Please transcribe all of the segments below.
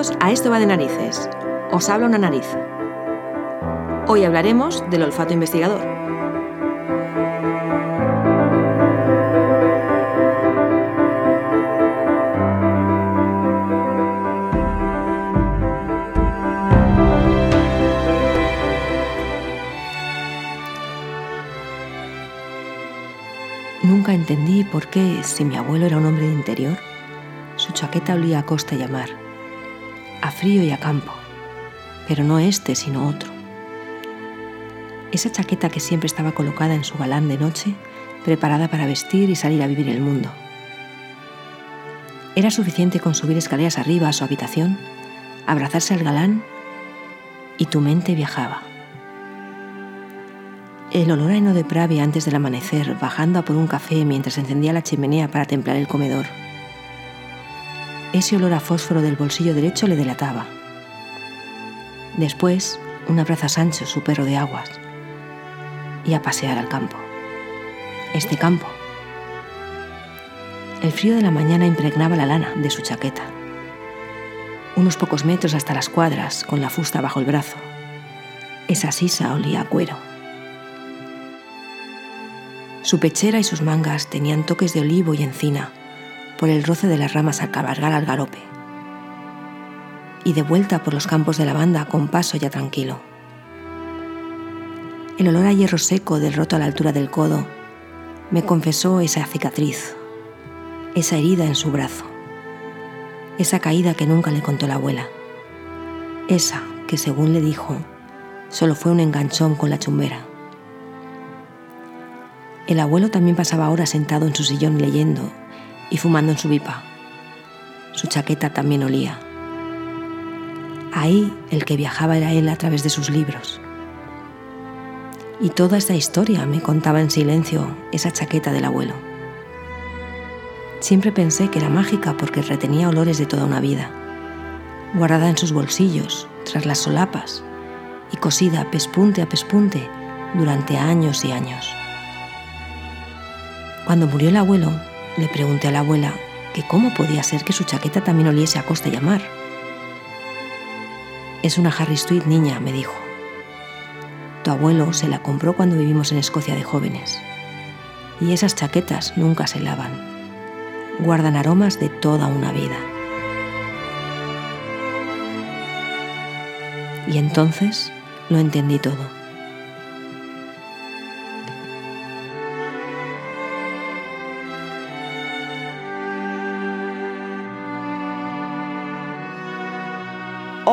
A Esto va de narices. Os habla una nariz. Hoy hablaremos del olfato investigador. Nunca entendí por qué, si mi abuelo era un hombre de interior, su chaqueta olía a costa y a mar, frío y a campo, pero no este, sino otro. Esa chaqueta que siempre estaba colocada en su galán de noche, preparada para vestir y salir a vivir el mundo. Era suficiente con subir escaleras arriba a su habitación, abrazarse al galán y tu mente viajaba. El olor a heno de pravia antes del amanecer, bajando a por un café mientras encendía la chimenea para templar el comedor. Ese olor a fósforo del bolsillo derecho le delataba. Después, un abrazo a Sancho, su perro de aguas, y a pasear al campo. Este campo. El frío de la mañana impregnaba la lana de su chaqueta. Unos pocos metros hasta las cuadras, con la fusta bajo el brazo. Esa sisa olía a cuero. Su pechera y sus mangas tenían toques de olivo y encina por el roce de las ramas al cabalgar al galope. Y de vuelta por los campos de lavanda con paso ya tranquilo. El olor a hierro seco del roto a la altura del codo me confesó esa cicatriz, esa herida en su brazo, esa caída que nunca le contó la abuela, esa que según le dijo solo fue un enganchón con la chumbera. El abuelo también pasaba horas sentado en su sillón leyendo y fumando en su pipa. Su chaqueta también olía. Ahí el que viajaba era él a través de sus libros. Y toda esta historia me contaba en silencio esa chaqueta del abuelo. Siempre pensé que era mágica porque retenía olores de toda una vida, guardada en sus bolsillos, tras las solapas, y cosida pespunte a pespunte durante años y años. Cuando murió el abuelo, le pregunté a la abuela que cómo podía ser que su chaqueta también oliese a costa y a. Es una Harry Street niña, me dijo. Tu abuelo se la compró cuando vivimos en Escocia de jóvenes. Y esas chaquetas nunca se lavan. Guardan aromas de toda una vida. Y entonces lo entendí todo.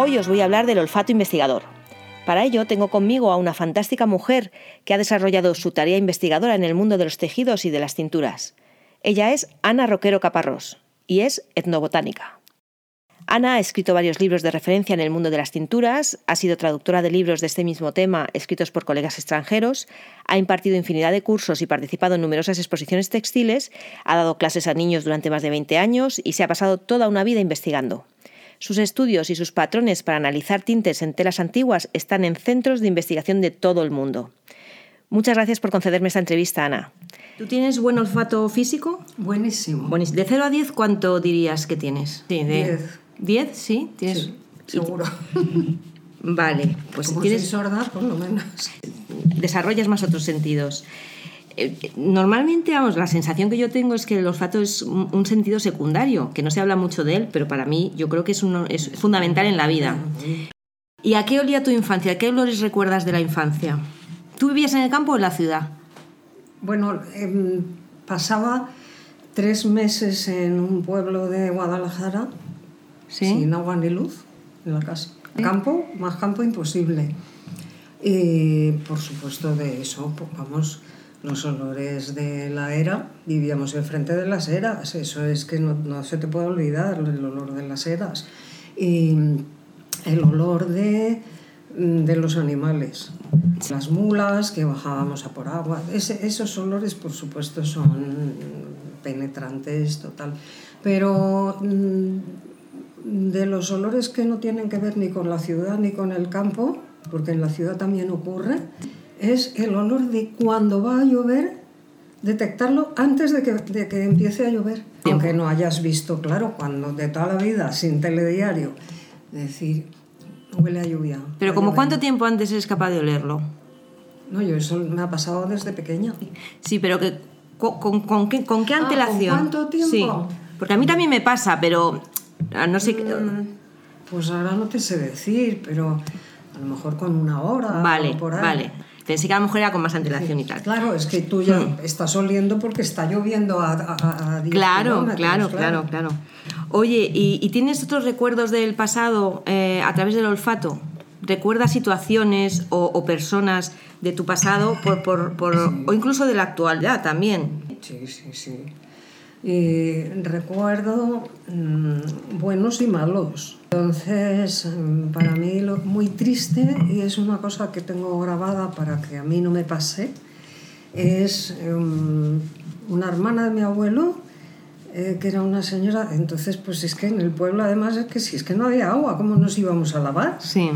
Hoy os voy a hablar del olfato investigador. Para ello tengo conmigo a una fantástica mujer que ha desarrollado su tarea investigadora en el mundo de los tejidos y de las cinturas. Ella es Ana Roquero Caparrós y es etnobotánica. Ana ha escrito varios libros de referencia en el mundo de las cinturas, ha sido traductora de libros de este mismo tema escritos por colegas extranjeros, ha impartido infinidad de cursos y participado en numerosas exposiciones textiles, ha dado clases a niños durante más de 20 años y se ha pasado toda una vida investigando. Sus estudios y sus patrones para analizar tintes en telas antiguas están en centros de investigación de todo el mundo. Muchas gracias por concederme esta entrevista, Ana. ¿Tú tienes buen olfato físico? Buenísimo. De 0 a 10, ¿cuánto dirías que tienes? Sí, de 10. ¿10? Sí, ¿Tienes... sí seguro. Vale, pues Como tienes... sorda, por lo menos. Desarrollas más otros sentidos. Eh, normalmente, vamos, la sensación que yo tengo es que el olfato es un, un, sentido secundario, que no se habla mucho de él, pero para mí yo creo que es, uno, es fundamental en la vida. ¿Y a qué olía tu infancia? ¿Qué olores recuerdas de la infancia? ¿Tú vivías en el campo o en la ciudad? Bueno, eh, pasaba tres meses en un pueblo de Guadalajara, ¿Sí? sin agua ni luz, en la casa. Campo, más campo imposible. Y por supuesto de eso, pues, vamos, los olores de la era, vivíamos enfrente de las eras, eso es que no, no, se te puede olvidar el olor de las eras. Y el olor de, de los animales, las mulas que bajábamos a por agua, esos olores por supuesto son penetrantes total, pero de los olores que no tienen que ver ni con la ciudad ni con el campo, porque en la ciudad también ocurre, es el olor de cuando va a llover detectarlo antes de que, de que empiece a llover. Aunque no hayas visto, claro, cuando de toda la vida, sin telediario, decir, huele a lluvia. Pero como llover". cuánto tiempo antes eres capaz de olerlo? No, yo eso me ha pasado desde pequeña. Sí, pero que con, con- con qué, con qué Ah, ¿con antelación? cuánto tiempo? Sí, porque a mí también me pasa, pero ah, no sé. qué- Pues ahora no te sé decir, pero a lo mejor con una hora vale, o por ahí. vale. Pensé que a lo mejor era con más antelación y tal. Claro, es que tú ya estás oliendo porque está lloviendo a, a, a- a 10 Claro, claro, claro, claro. Oye, ¿y, y tienes otros recuerdos del pasado eh, a través del olfato? ¿Recuerdas situaciones o, o personas de tu pasado por, por- por- o incluso de la actualidad también? Sí, sí, sí. Y recuerdo mm, buenos y malos. Entonces, mm, para mí lo muy triste, y es una cosa que tengo grabada para que a mí no me pase, es mm, una hermana de mi abuelo, eh, que era una señora, entonces pues es que en el pueblo además es que si es que no había agua, ¿cómo nos íbamos a lavar? Sí.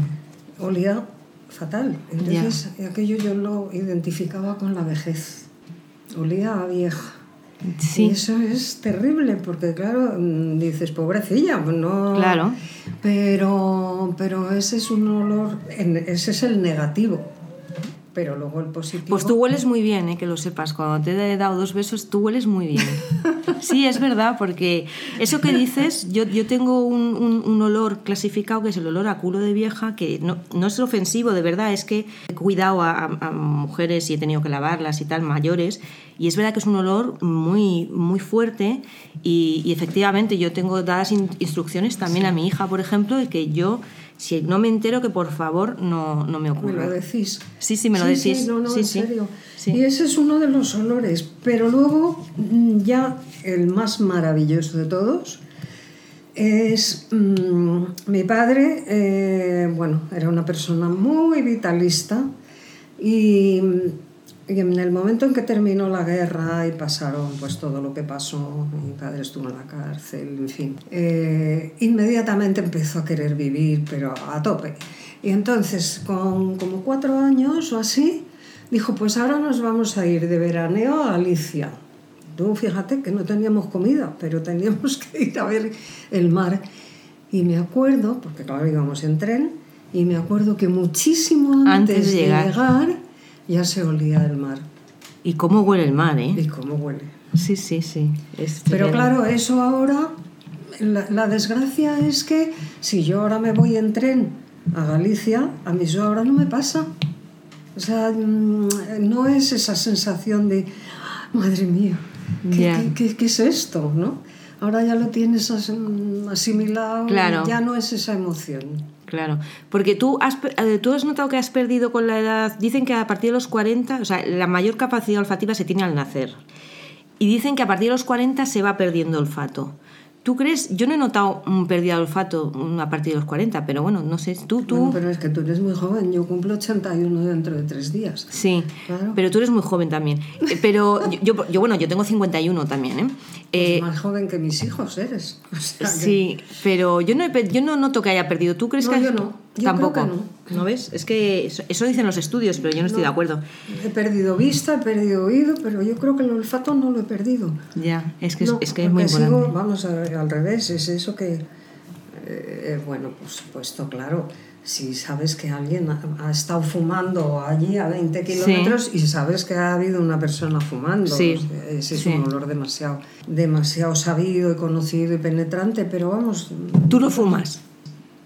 olía fatal. Entonces aquello yo lo identificaba con la vejez. Olía a vieja. Y eso es terrible porque claro, mm, dices, pobrecilla, pues no... Claro. Pero, pero ese es un olor, ese es el negativo. Pero luego el positivo... Pues tú hueles muy bien, ¿eh? que lo sepas. Cuando te he dado dos besos, tú hueles muy bien. Sí, es verdad, porque eso que dices, yo, yo tengo un, un- un olor clasificado que es el olor a culo de vieja, que no, no es ofensivo, de verdad, es que he cuidado a, a- a mujeres y he tenido que lavarlas y tal, mayores, y es verdad que es un olor muy, muy fuerte y, y efectivamente yo tengo dadas in- instrucciones también a mi hija, por ejemplo, de que yo, si no me entero, que por favor no, no me Me ocurra. lo decís. Sí, sí, me lo Sí, decís. Sí, no, no, Sí, en sí. serio. Sí. Y ese es uno de los olores. Pero luego, mm, ya el más maravilloso de todos es mm, mi padre. eh, bueno, era una persona muy vitalista y, y en el momento en que terminó la guerra y pasaron pues todo lo que pasó, mi padre estuvo en la cárcel, en fin, eh, inmediatamente empezó a querer vivir, pero a tope. Y entonces, con como cuatro años o así, dijo, pues ahora nos vamos a ir de veraneo a Galicia. Tú fíjate que no teníamos comida, pero teníamos que ir a ver el mar. Y me acuerdo, porque claro íbamos en tren, y me acuerdo que muchísimo antes, Antes de de llegar. Ya se olía el mar. Y cómo huele el mar, ¿eh? ¿Y cómo huele? Sí, sí, sí. Es Pero claro, eso ahora, la, la desgracia es que si yo ahora me voy en tren a Galicia, a mí eso ahora no me pasa. O sea, mm, no es esa sensación de, "Ah, madre mía, ¿qué, Ya. qué- qué- qué es esto? ¿no? Ahora ya lo tienes mm, asimilado, Claro. ya no es esa emoción. Claro, porque tú has, eh, tú has notado que has perdido con la edad, dicen que a partir de los 40, o sea, la mayor capacidad olfativa se tiene al nacer. Y dicen que a partir de los 40 se va perdiendo olfato. ¿Tú crees? Yo no he notado un pérdida de olfato a partir de los 40, pero bueno, no sé, tú, tú... Bueno, pero es que tú eres muy joven, yo cumplo 81 dentro de tres días. Sí, Claro. pero tú eres muy joven también. Eh, Pero yo, yo, yo, bueno, yo tengo 51 también, ¿eh? Eh, Pues más joven que mis hijos eres. O sea que- Sí, pero yo no, he yo no noto que haya perdido. ¿Tú crees No, que yo no. Yo Tampoco. creo que no. ves? Es que eso, eso dicen los estudios, pero yo no estoy de acuerdo. He perdido vista, he perdido oído, pero yo creo que el olfato no lo he perdido. Ya, es que, No, es, es que es muy importante. sigo, vamos a ver, al revés, es eso que, eh, bueno, por supuesto, claro, si sabes que alguien ha, ha estado fumando allí a 20 kilómetros y sabes que ha habido una persona fumando, Sí, o sea, ese es sí. un olor demasiado, demasiado sabido y conocido y penetrante, pero vamos, ¿Tú no fumas?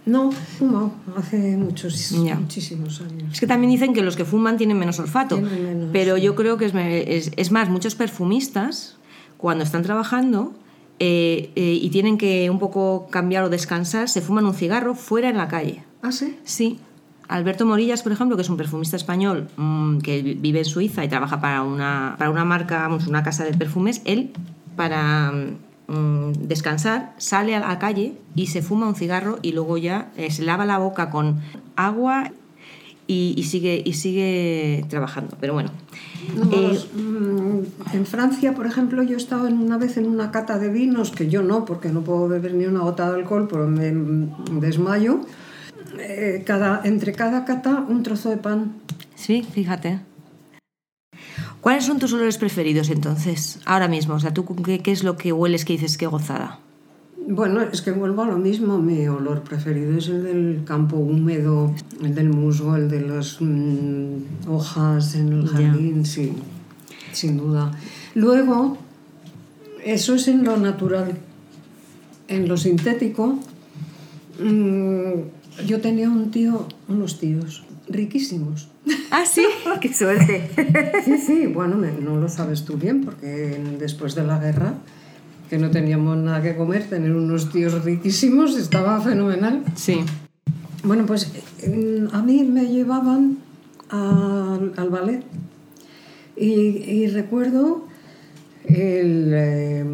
no, fumo hace muchos, Ya. muchísimos años. Es que también dicen que los que fuman tienen menos olfato. Tienen menos, pero yo creo que es, me- es, es más, muchos perfumistas, cuando están trabajando eh, eh, y tienen que un poco cambiar o descansar, se fuman un cigarro fuera en la calle. ¿Ah, sí? Sí. Alberto Morillas, por ejemplo, que es un perfumista español mm, que vi- vive en Suiza y trabaja para una, para una marca, vamos, una casa de perfumes, él, para mm, descansar, sale a la calle y se fuma un cigarro y luego ya eh, se lava la boca con agua y, y sigue, y sigue trabajando. Pero bueno. No, Eh, mm, en Francia, por ejemplo, yo estaba en una vez en una cata de vinos, que yo no, porque no puedo beber ni una gota de alcohol, pero me mm, desmayo. Eh, cada, entre cada cata un trozo de pan. Sí, fíjate. ¿Cuáles son tus olores preferidos entonces, ahora mismo? O sea, ¿tú qué, qué es lo que hueles que dices que gozada? Bueno, es que vuelvo a lo mismo. Mi olor preferido es el del campo húmedo, el del musgo, el de las mm, hojas en el jardín, sí, sin duda. Luego, eso es en lo natural. En lo sintético, mm, yo tenía un tío, unos tíos riquísimos. Ah, sí, qué suerte. Sí, sí, bueno, no lo sabes tú bien, porque después de la guerra, que no teníamos nada que comer, tener unos tíos riquísimos estaba fenomenal. Sí. Bueno, pues a mí me llevaban al, al ballet y, y recuerdo el, eh,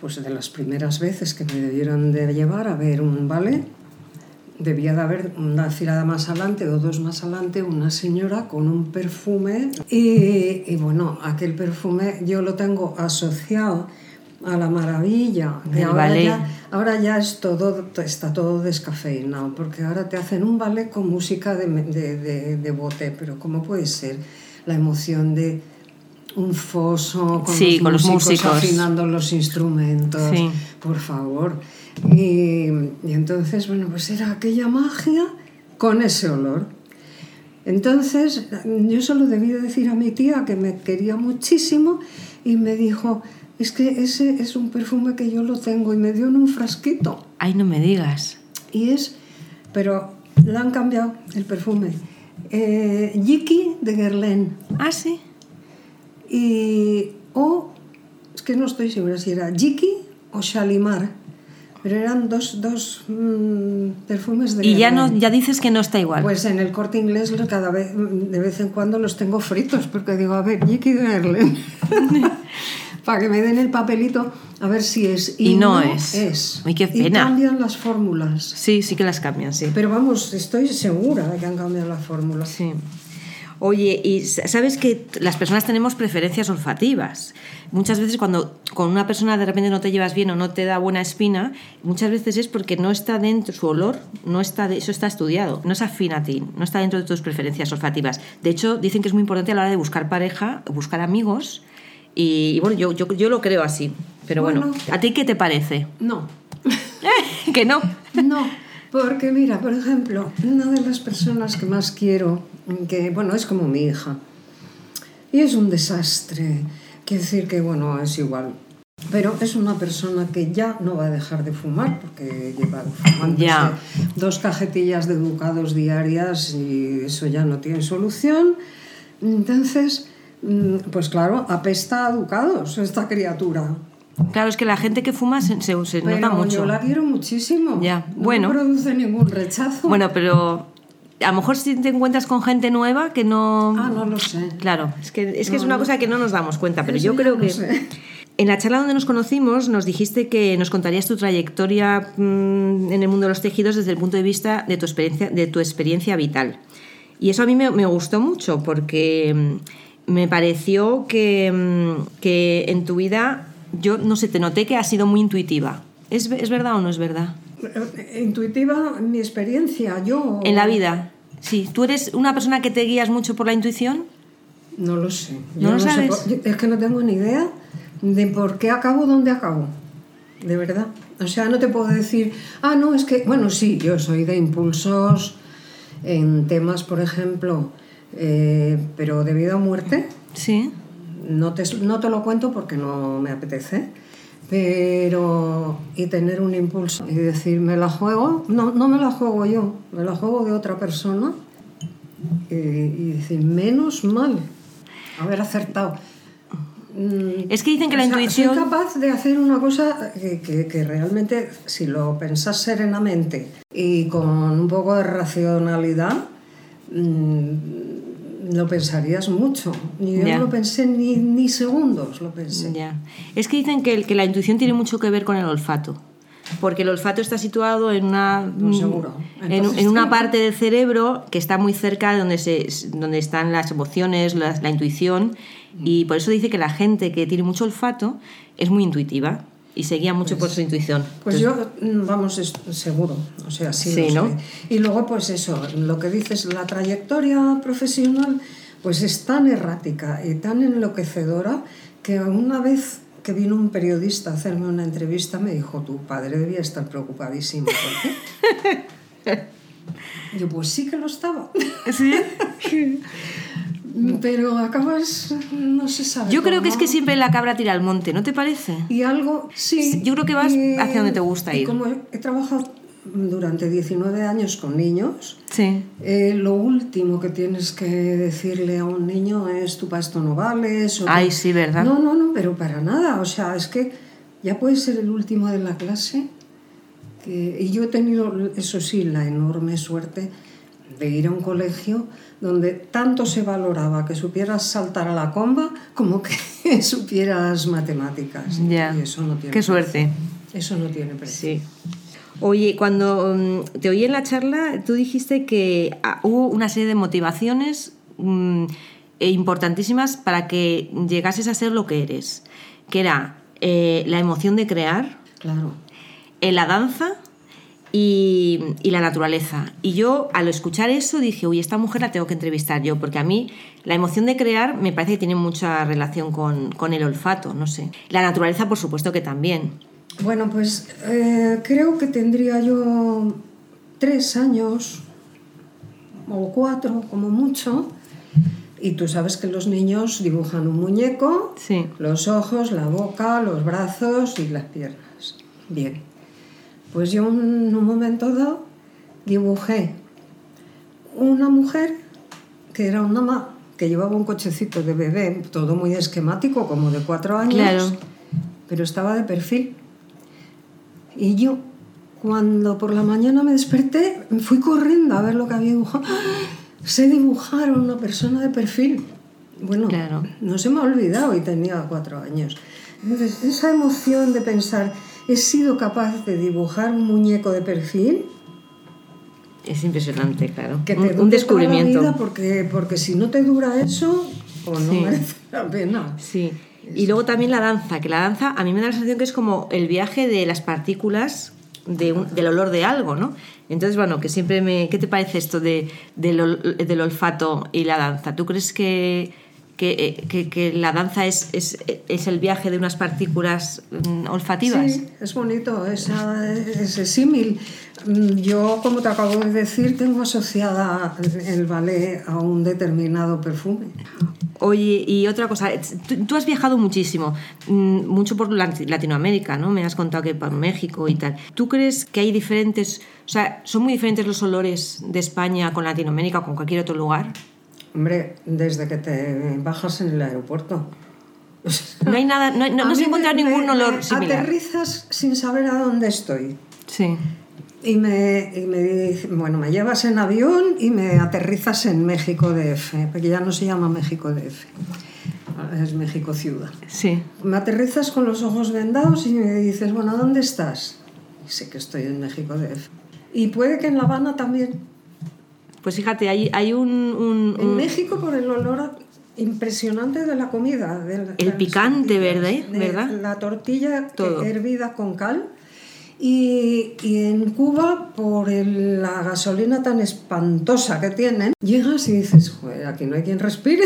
pues de las primeras veces que me debieron de llevar a ver un ballet. Debía de haber una fila más adelante o dos más adelante una señora con un perfume y, y bueno, aquel perfume yo lo tengo asociado a la maravilla de Del ahora ballet. ya Ahora ya es todo, está todo descafeinado, porque ahora te hacen un ballet con música de, de, de, de bote, pero ¿cómo puede ser la emoción de un foso con, Sí, los, con los músicos músicos. afinando los instrumentos? Sí. Por favor. Y, y entonces, bueno, pues era aquella magia con ese olor. Entonces, yo solo debí de decir a mi tía que me quería muchísimo y me dijo, es que ese es un perfume que yo lo tengo y me dio en un frasquito. Ay, no me digas. Y es, pero le han cambiado el perfume. Eh, Yiki de Guerlain Ah, sí. Y o, es que no estoy segura si era Yiki o Shalimar, pero eran dos, dos mm, perfumes de Y ya, no, ya dices que no está igual. Pues en el corte inglés cada vez, de vez en cuando los tengo fritos, porque digo, a ver, Jiki de Guerlain. Para que me den el papelito a ver si es. Y no es. Uy, qué Y pena. cambian las fórmulas. Sí, sí que las cambian, sí. Pero vamos, estoy segura de que han cambiado las fórmulas. Sí. Oye, y sabes que las personas tenemos preferencias olfativas. Muchas veces cuando con una persona de repente no te llevas bien o no te da buena espina, muchas veces es porque no está dentro su olor, no está de- eso está estudiado, no es afín a ti, no está dentro de tus preferencias olfativas. De hecho, dicen que es muy importante a la hora de buscar pareja, buscar amigos y, y bueno, yo, yo, yo lo creo así. Pero bueno, Bueno. ¿a ti qué te parece? No, que no. no. Porque mira, por ejemplo, una de las personas que más quiero, que bueno, es como mi hija, y es un desastre. Quiero decir que, bueno, es igual. Pero es una persona que ya no va a dejar de fumar, porque lleva fumando Ya. dos cajetillas de educados diarias y eso ya no tiene solución. Entonces, mm, pues claro, apesta a educados esta criatura. Claro, es que la gente que fuma se, se- se Pero nota mucho. yo la quiero muchísimo. Ya, No bueno. me produce ningún rechazo. Bueno, pero a lo mejor si te encuentras con gente nueva que no... Ah, no lo sé. Claro, es que es, que es No, una no. cosa que no nos damos cuenta, pero Eso yo creo no que... sé. En la charla donde nos conocimos nos dijiste que nos contarías tu trayectoria mm, en el mundo de los tejidos desde el punto de vista de tu experiencia, de tu experiencia vital. Y eso a mí me, me gustó mucho porque mm, me pareció que, mm, que en tu vida, yo no sé, te noté que has sido muy intuitiva. ¿Es, es verdad o no es verdad? Eh, Intuitiva, mi experiencia, yo... En la vida, sí. ¿Tú eres una persona que te guías mucho por la intuición? No lo sé. ¿No lo sé sabes? yo- es que no tengo ni idea de por qué acabo donde acabo. De verdad. O sea, no te puedo decir, ah, no, es que, bueno, sí, yo soy de impulsos en temas, por ejemplo, eh, pero de vida o muerte. Sí. No te, no te lo cuento porque no me apetece, pero y tener un impulso y decir, me la juego, no, no me la juego yo, me la juego de otra persona y, y decir, menos mal haber acertado. Mm, Es que dicen que la sea, intuición... Soy capaz de hacer una cosa que, que- que realmente, si lo pensás serenamente y con un poco de racionalidad, mm, lo pensarías mucho. Y yo no lo pensé ni, ni segundos, lo pensé. Ya. Es que dicen que, el- que la intuición tiene mucho que ver con el olfato. Porque el olfato está situado en una, Pues seguro. en, Entonces, en una parte del cerebro que está muy cerca de donde, se, donde están las emociones, la, la intuición. Y por eso dice que la gente que tiene mucho olfato es muy intuitiva y se guía mucho por su intuición. Pues yo, mm, vamos, es- seguro, o sea, sí, ¿no? sé. Y luego, pues eso, lo que dices, la trayectoria profesional, Pues es tan errática y tan enloquecedora que una vez que vino un periodista a hacerme una entrevista me dijo, tu padre debía estar preocupadísimo. ¿Por qué? Yo, pues sí que lo estaba. ¿Sí? Pero acabas, no se sabe. Yo creo que es que siempre la cabra tira al monte, ¿no te parece? Y algo, sí. Yo creo que vas y- hacia donde te gusta y ir. como he trabajado durante 19 años con niños, Sí. eh, lo último que tienes que decirle a un niño es tu pasto no vales. o Ay, que- sí, ¿verdad? No, no, no, pero para nada. O sea, es que ya puedes ser el último de la clase. que- y yo he tenido, eso sí, la enorme suerte de ir a un colegio donde tanto se valoraba que supieras saltar a la comba como que supieras matemáticas. Ya. Y eso no tiene Qué suerte. Eso no tiene precio. Sí. Oye, cuando mm, te oí en la charla, tú dijiste que ah, hubo una serie de motivaciones mm, importantísimas para que llegases a ser lo que eres, que era eh, la emoción de crear, Claro. eh, la danza y, y la naturaleza. Y yo al escuchar eso dije, uy, esta mujer la tengo que entrevistar yo, porque a mí la emoción de crear me parece que tiene mucha relación con, con el olfato, no sé. La naturaleza, por supuesto que también. Bueno, pues eh, creo que tendría yo tres años o cuatro, como mucho. Y tú sabes que los niños dibujan un muñeco, Sí. los ojos, la boca, los brazos y las piernas. Bien. Pues yo en un momento dado dibujé una mujer que era una mamá que llevaba un cochecito de bebé, todo muy esquemático, como de cuatro años, Claro. pero estaba de perfil. Y yo, cuando por la mañana me desperté, me fui corriendo a ver lo que había dibujado. ¡Ah! Sé dibujar a una persona de perfil. Bueno, Claro. no se me ha olvidado y tenía cuatro años. Entonces, esa emoción de pensar, he sido capaz de dibujar un muñeco de perfil, Es impresionante, claro. que te un, toda descubrimiento. la vida, porque, porque si no te dura eso, pues no Sí. merece la pena. Sí. Y luego también la danza, que la danza a mí me da la sensación que es como el viaje de las partículas de un- del olor de algo, ¿no? Entonces, bueno, que siempre me... ¿Qué te parece esto de, del, ol- del olfato y la danza? ¿Tú crees que, que, eh, que- que la danza es, es, es el viaje de unas partículas mm, olfativas? Sí, es bonito esa- ese símil. Mm, Yo, como te acabo de decir, tengo asociada el ballet a un determinado perfume. Oye, y otra cosa, tú, tú has viajado muchísimo, mm, mucho por Lat- Latinoamérica, ¿no? Me has contado que por México y tal. ¿Tú crees que hay diferentes, o sea, son muy diferentes los olores de España con Latinoamérica o con cualquier otro lugar? Hombre, desde que te bajas en el aeropuerto. No hay nada, no, no, no se encuentra me- ningún olor me similar. Aterrizas sin saber a dónde estoy. Sí. Y me, y me dice- bueno, me llevas en avión y me aterrizas en México DF, porque ya no se llama México DF, es México Ciudad. Sí. Me aterrizas con los ojos vendados y me dices, bueno, ¿dónde estás? Y sé que estoy en México DF. Y puede que en La Habana también. Pues fíjate, hay, hay un, un- En México por el olor impresionante de la comida. de la- El picante, tortillas, ¿verdad? La tortilla Todo. hervida con cal. Y, y en Cuba, por el- la gasolina tan espantosa que tienen, llegas y dices, joder, aquí no hay quien respire.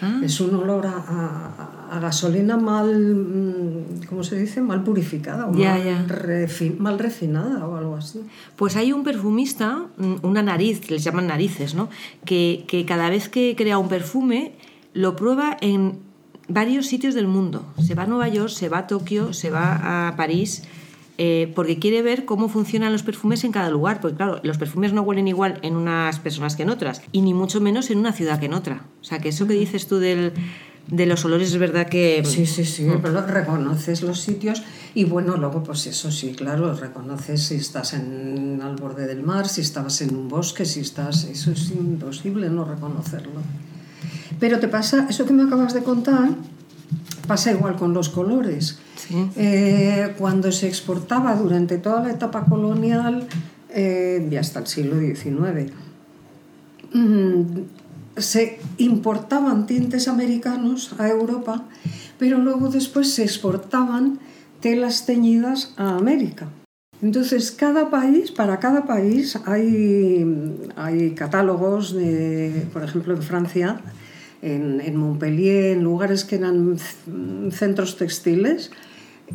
Ah. Es un olor a, a- a gasolina mal, mm, ¿cómo se dice? Mal purificada o Ya, mal, ya. refi- mal refinada o algo así. Pues hay un perfumista, mm, una nariz, les llaman narices, ¿no? Que, que cada vez que crea un perfume lo prueba en varios sitios del mundo. Se va a Nueva York, se va a Tokio, se va a París, eh, porque quiere ver cómo funcionan los perfumes en cada lugar. Porque claro, los perfumes no huelen igual en unas personas que en otras, y ni mucho menos en una ciudad que en otra. O sea, que eso que dices tú del, de los olores es verdad que... Sí, sí, sí, pero reconoces los sitios y bueno, luego pues eso sí, claro, reconoces si estás en, al borde del mar, si estabas en un bosque, si estás... Eso es imposible no reconocerlo. Pero te pasa, eso que me acabas de contar, pasa igual con los colores. Sí. Eh, cuando se exportaba durante toda la etapa colonial eh, y hasta el siglo XIX, mm, se importaban tintes americanos a Europa, pero luego después se exportaban telas teñidas a América. Entonces, cada país, para cada país hay, hay catálogos, de, por ejemplo, en Francia, en, Montpellier, en lugares que eran centros textiles,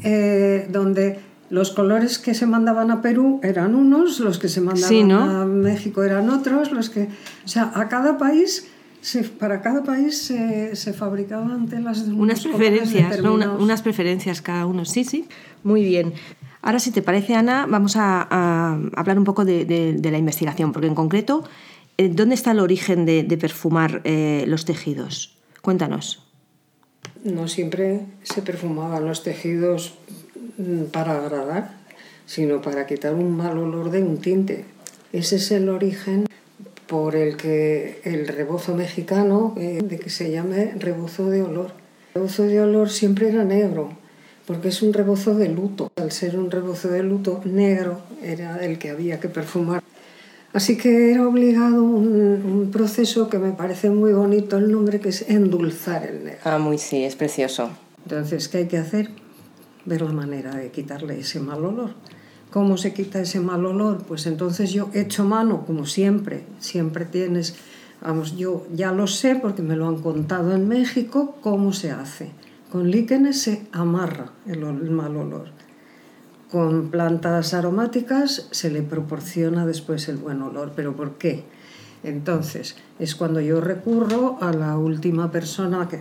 eh, donde los colores que se mandaban a Perú eran unos, los que se mandaban a México eran otros, los que, o sea, a cada país para cada país se, se fabricaban telas de unas preferencias, unas preferencias cada uno. Sí, sí, muy bien. Ahora, si te parece, Ana, vamos a, hablar un poco de, la investigación, porque en concreto, eh, ¿dónde está el origen de, perfumar eh, los tejidos? Cuéntanos. No siempre se perfumaban los tejidos mm, para agradar, sino para quitar un mal olor de un tinte. Ese es el origen por el que el rebozo mexicano, eh, de que se llame rebozo de olor. El rebozo de olor siempre era negro, porque es un rebozo de luto. Al ser un rebozo de luto negro, era el que había que perfumar. Así que era obligado un, proceso que me parece muy bonito el nombre, que es endulzar el negro. Ah, muy sí, es precioso. Entonces, ¿qué hay que hacer? Ver la manera de quitarle ese mal olor. ¿Cómo se quita ese mal olor? Pues entonces yo echo mano, como siempre, siempre tienes, vamos, yo ya lo sé porque me lo han contado en México, cómo se hace. Con líquenes se amarra el, mal olor. Con plantas aromáticas se le proporciona después el buen olor. ¿Pero por qué? Entonces, es cuando yo recurro a la última persona que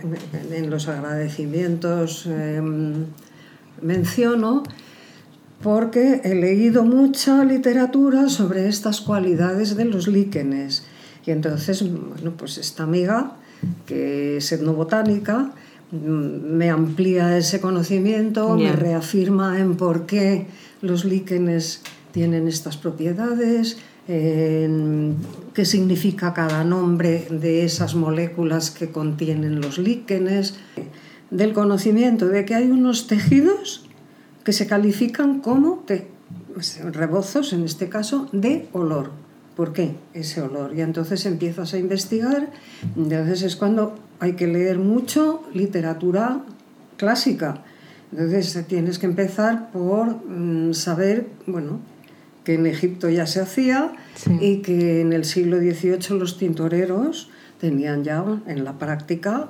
en los agradecimientos em, menciono, porque he leído mucha literatura sobre estas cualidades de los líquenes. Y entonces, bueno, pues esta amiga, que es etnobotánica, me amplía ese conocimiento, me reafirma en por qué los líquenes tienen estas propiedades, en qué significa cada nombre de esas moléculas que contienen los líquenes, del conocimiento de que hay unos tejidos que se califican como rebozos, en este caso, de olor. ¿Por qué ese olor? Y entonces empiezas a investigar, entonces es cuando hay que leer mucho literatura clásica. Entonces tienes que empezar por mm, saber, bueno, que en Egipto ya se hacía y que en el siglo XVIII los tintoreros tenían ya en la práctica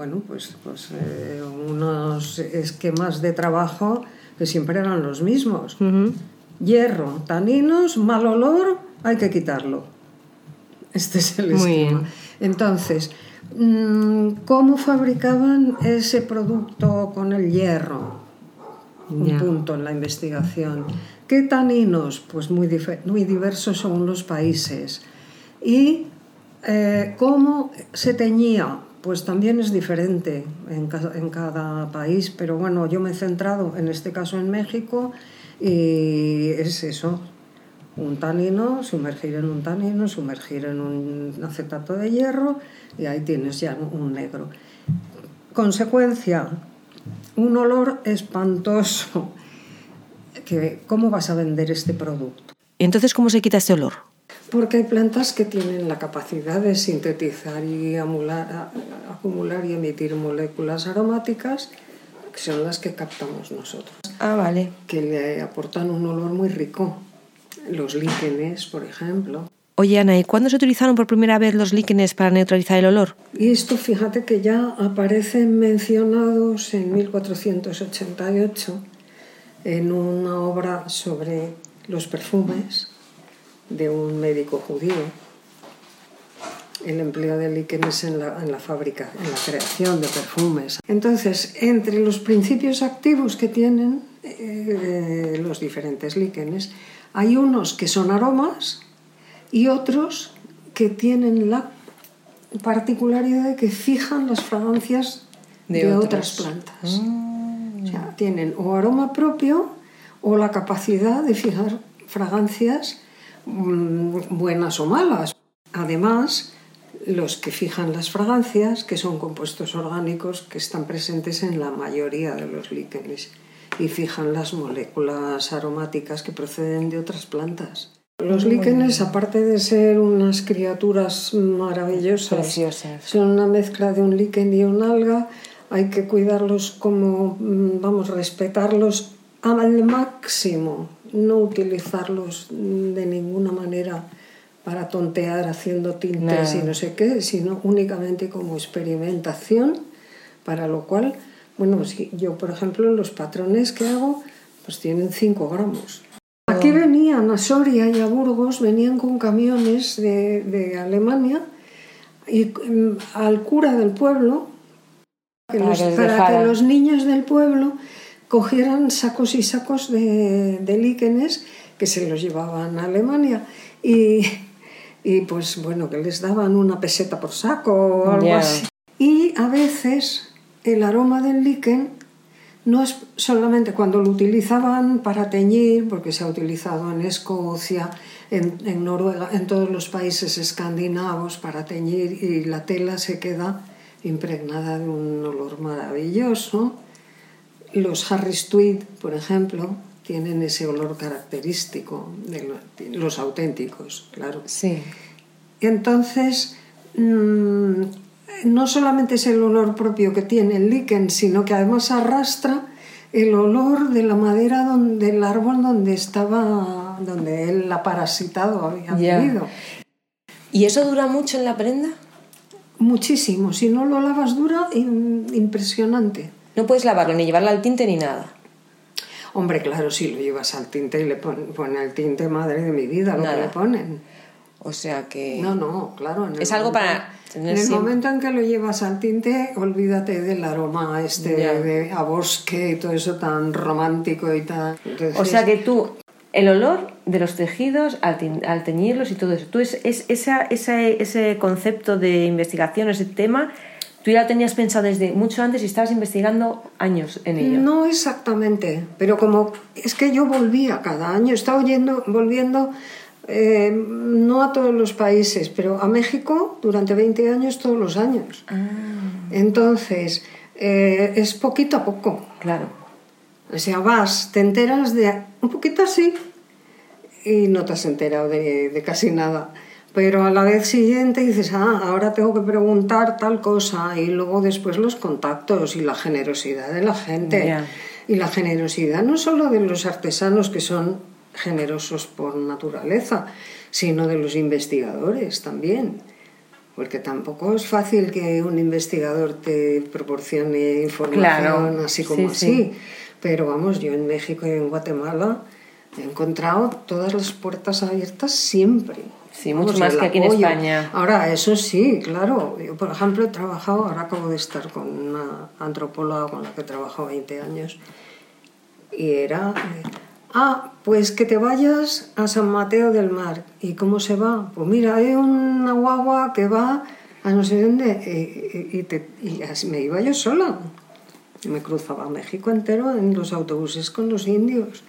bueno, pues, pues eh, unos esquemas de trabajo que siempre eran los mismos. Hierro, taninos, mal olor, hay que quitarlo. Este es el esquema. Entonces, mm, ¿cómo fabricaban ese producto con el hierro? Un punto en la investigación. ¿Qué taninos? Pues muy, muy diversos según los países. Y eh, ¿Cómo se teñía? Pues también es diferente en cada, país, pero bueno, yo me he centrado en este caso en México y es eso, un tanino, sumergir en un tanino, sumergir en un acetato de hierro y ahí tienes ya un negro. Consecuencia, un olor espantoso. ¿Cómo vas a vender este producto? ¿Y entonces cómo se quita este olor? Porque hay plantas que tienen la capacidad de sintetizar y acumular y emitir moléculas aromáticas que son las que captamos nosotros. Ah, vale. Que le aportan un olor muy rico. Los líquenes, por ejemplo. Oye, Ana, ¿y cuándo se utilizaron por primera vez los líquenes para neutralizar el olor? Y esto, fíjate que ya aparecen mencionados en 1488 en una obra sobre los perfumes de un médico judío, el empleo de líquenes en la, en la, fábrica, en la creación de perfumes. Entonces, entre los principios activos que tienen eh, los diferentes líquenes, hay unos que son aromas y otros que tienen la particularidad de que fijan las fragancias de, otras plantas. Mm. O sea, tienen o aroma propio o la capacidad de fijar fragancias buenas o malas. Además, los que fijan las fragancias, que son compuestos orgánicos que están presentes en la mayoría de los líquenes y fijan las moléculas aromáticas que proceden de otras plantas. Los líquenes, aparte de ser unas criaturas maravillosas, son una mezcla de un líquen y un alga. Hay que cuidarlos como, mm, vamos, respetarlos al máximo no utilizarlos de ninguna manera para tontear haciendo tintes y no sé qué, sino únicamente como experimentación, para lo cual, bueno, si yo por ejemplo los patrones que hago pues tienen 5 gramos. Aquí venían a Soria y a Burgos, venían con camiones de, de Alemania y mm, al cura del pueblo, para, que, los, niños del pueblo cogieran sacos y sacos de, de líquenes que se los llevaban a Alemania. Y, y pues bueno, que les daban una peseta por saco o algo así. Y a veces el aroma del líquen no es solamente cuando lo utilizaban para teñir, porque se ha utilizado en Escocia, en, en, Noruega, en todos los países escandinavos para teñir y la tela se queda impregnada de un olor maravilloso. Los Harris Tweed, por ejemplo, tienen ese olor característico de los auténticos, claro. Sí. Entonces, mm, no solamente es el olor propio que tiene el líquen, sino que además arrastra el olor de la madera donde, del árbol donde estaba, donde él la parasitado había vivido. ¿Y eso dura mucho en la prenda? Muchísimo. Si no lo lavas dura, impresionante. No puedes lavarlo ni llevarlo al tinte ni nada. Hombre, claro, si lo llevas al tinte y le ponen el tinte, madre de mi vida, lo que le ponen. O sea que... No, no, claro. Es algo para... en el momento en que lo llevas al tinte, olvídate del aroma este de, a bosque y todo eso tan romántico y tan... O sea que tú, el olor de los tejidos al, teñirlos y todo eso, tú es, es esa, ese concepto de investigación, ese tema, Tú ya tenías pensado desde mucho antes y estabas investigando años en ello. No exactamente, pero como es que yo volvía cada año, estaba oyendo, volviendo eh, no a todos los países, pero a México durante 20 años todos los años. Ah. Entonces, eh, es poquito a poco. Claro. O sea, vas, te enteras de un poquito así y no te has enterado de, de casi nada pero a la vez siguiente dices, ah, ahora tengo que preguntar tal cosa y luego después los contactos y la generosidad de la gente. Y la generosidad no solo de los artesanos que son generosos por naturaleza, sino de los investigadores también. Porque tampoco es fácil que un investigador te proporcione información así como así. Pero vamos, yo en México y en Guatemala he encontrado todas las puertas abiertas siempre. Sí, mucho más que aquí en España. Ahora, eso sí, claro. Yo, por ejemplo, he trabajado, ahora acabo de estar con una antropóloga con la que he trabajado 20 años, y era, eh, ah, pues que te vayas a San Mateo del Mar. ¿Y cómo se va? Pues mira, hay una guagua que va a no sé dónde, y, y así me iba yo sola. Me cruzaba México entero en los autobuses con los indios.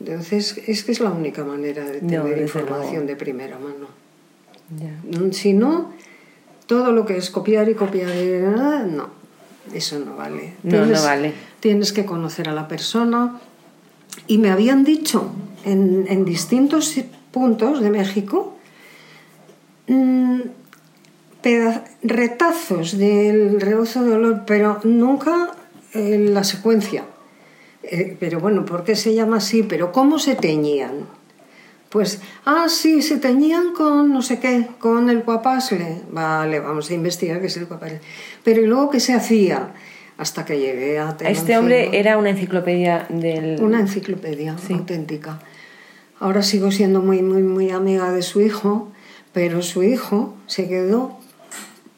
Entonces, es que es la única manera de tener información de primera mano. Mm, si no, todo lo que es copiar y copiar y nada, no, eso no vale. No, no vale. Tienes que conocer a la persona. Y me habían dicho en, en distintos puntos de México mmm, retazos del rebozo de olor, pero nunca en la secuencia. Eh, pero bueno, ¿por qué se llama así? Pero ¿cómo se teñían? Pues, ah, sí, se teñían con no sé qué, con el guapasle. Vale, vamos a investigar qué es el guapasle. Pero ¿y luego qué se hacía? Hasta que llegué a... Este hombre era una enciclopedia del... Una enciclopedia auténtica. Ahora sigo siendo muy, muy, muy amiga de su hijo, pero su hijo se quedó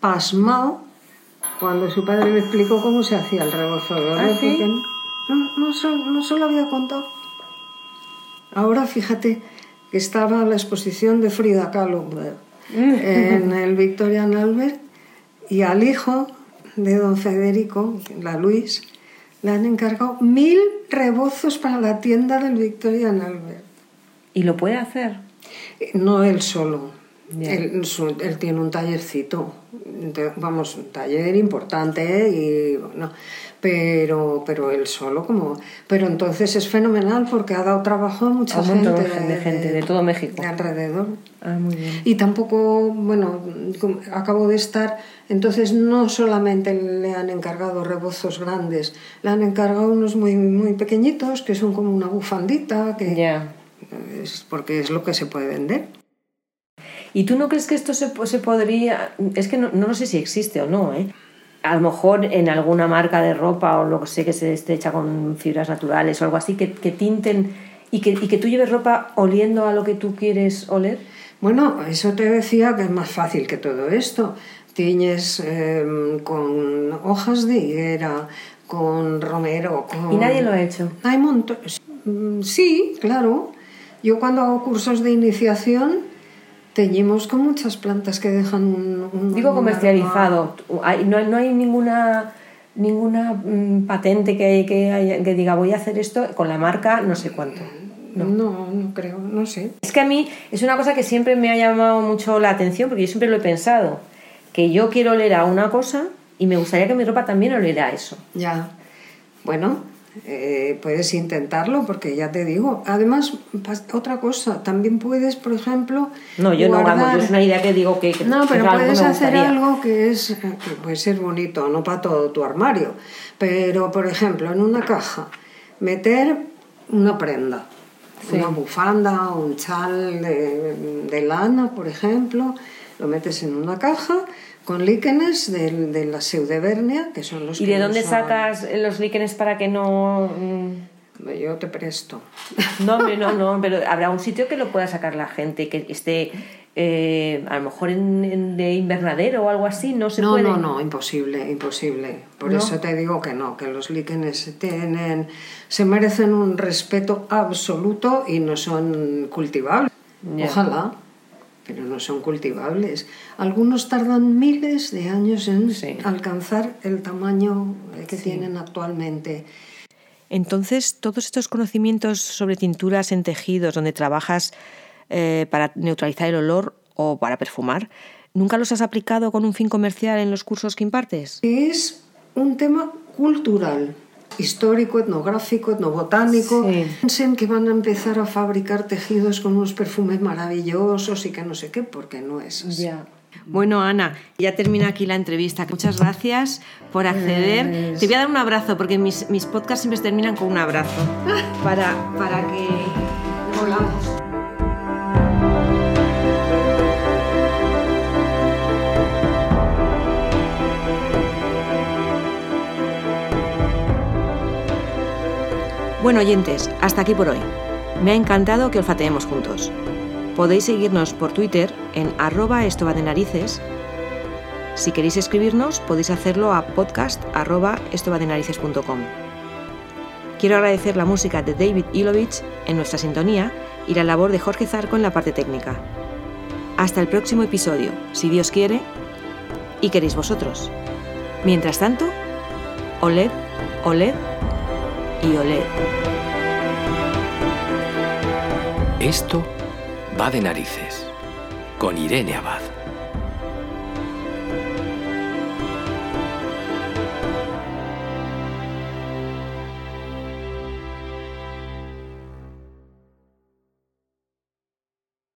pasmado cuando su padre le explicó cómo se hacía el rebozo de ¿Ah, no, no, se, lo había contado. Ahora fíjate que estaba la exposición de Frida Kahlo en el Victorian Albert y al hijo de don Federico, la Luis, le han encargado mil rebozos para la tienda del Victorian Albert. ¿Y lo puede hacer? No él solo. Él, él, tiene un tallercito, vamos, un taller importante y bueno, pero, pero él solo como... Pero entonces es fenomenal porque ha dado trabajo a mucha gente. de, gente, de todo México. De alrededor. Ah, muy bien. Y tampoco, bueno, acabo de estar, entonces no solamente le han encargado rebozos grandes, le han encargado unos muy, muy pequeñitos que son como una bufandita, que Ya. es porque es lo que se puede vender. ¿Y tú no crees que esto se, se podría.? Es que no, no sé si existe o no, ¿eh? A lo mejor en alguna marca de ropa o lo que sé que se esté hecha con fibras naturales o algo así, que, que tinten y que, y que tú lleves ropa oliendo a lo que tú quieres oler. Bueno, eso te decía que es más fácil que todo esto. Tiñes em, con hojas de higuera, con romero, con... ¿Y nadie lo ha hecho? Hay montones. Mm, Sí, claro. Yo cuando hago cursos de iniciación teñimos con muchas plantas que dejan un... un- Digo un comercializado. Hay- no, hay- no hay ninguna ninguna mm, patente que, que, haya- que diga voy a hacer esto con la marca no sé cuánto. No, no creo, no sé. Es que a mí es una cosa que siempre me ha llamado mucho la atención porque yo siempre lo he pensado, que yo quiero oler a una cosa y me gustaría que mi ropa también oliera a eso. Ya. Bueno, eh, puedes intentarlo porque ya te digo. Además, otra cosa, también puedes, por ejemplo. No, yo no, guardar- vamos, yo es una idea que digo que... que No, pero puedes hacer algo que es que puede ser bonito, no para todo tu armario, pero por ejemplo, en una caja meter una prenda, Sí. una bufanda, un chal de, de lana, por ejemplo, lo metes en una caja con líquenes de, de la pseudebernia, que son los ¿Y que de no dónde son- sacas los líquenes para que no...? mm, Yo te presto. No, no, no, pero habrá un sitio que lo pueda sacar la gente, que esté eh, a lo mejor en, en- de invernadero o algo así, no se no, puede. no, no, imposible, imposible. Por ¿No? eso te digo que no, que los líquenes tienen, se merecen un respeto absoluto y no son cultivables. Ya. Ojalá, pero no son cultivables. Algunos tardan miles de años en Sí. alcanzar el tamaño que tienen actualmente. Entonces, todos estos conocimientos sobre tinturas en tejidos, donde trabajas eh, para neutralizar el olor o para perfumar, ¿nunca los has aplicado con un fin comercial en los cursos que impartes? Es un tema cultural, histórico, etnográfico, etnobotánico. Sí. Piensen que van a empezar a fabricar tejidos con unos perfumes maravillosos y que no sé qué, porque no es así. Bueno, Ana, ya termina aquí la entrevista. Muchas gracias por acceder. Pues- Te voy a dar un abrazo, porque mis, mis podcasts siempre terminan con un abrazo. Para, para que volvamos. Bueno, oyentes, hasta aquí por hoy. Me ha encantado que olfateemos juntos. Podéis seguirnos por Twitter en arroba esto va de narices. Si queréis escribirnos, podéis hacerlo a podcast. Quiero agradecer la música de David Ilovich en nuestra sintonía y la labor de Jorge Zarco en la parte técnica. Hasta el próximo episodio, si Dios quiere y queréis vosotros. Mientras tanto, oled, oled y. Esto va de narices con Irene Abad.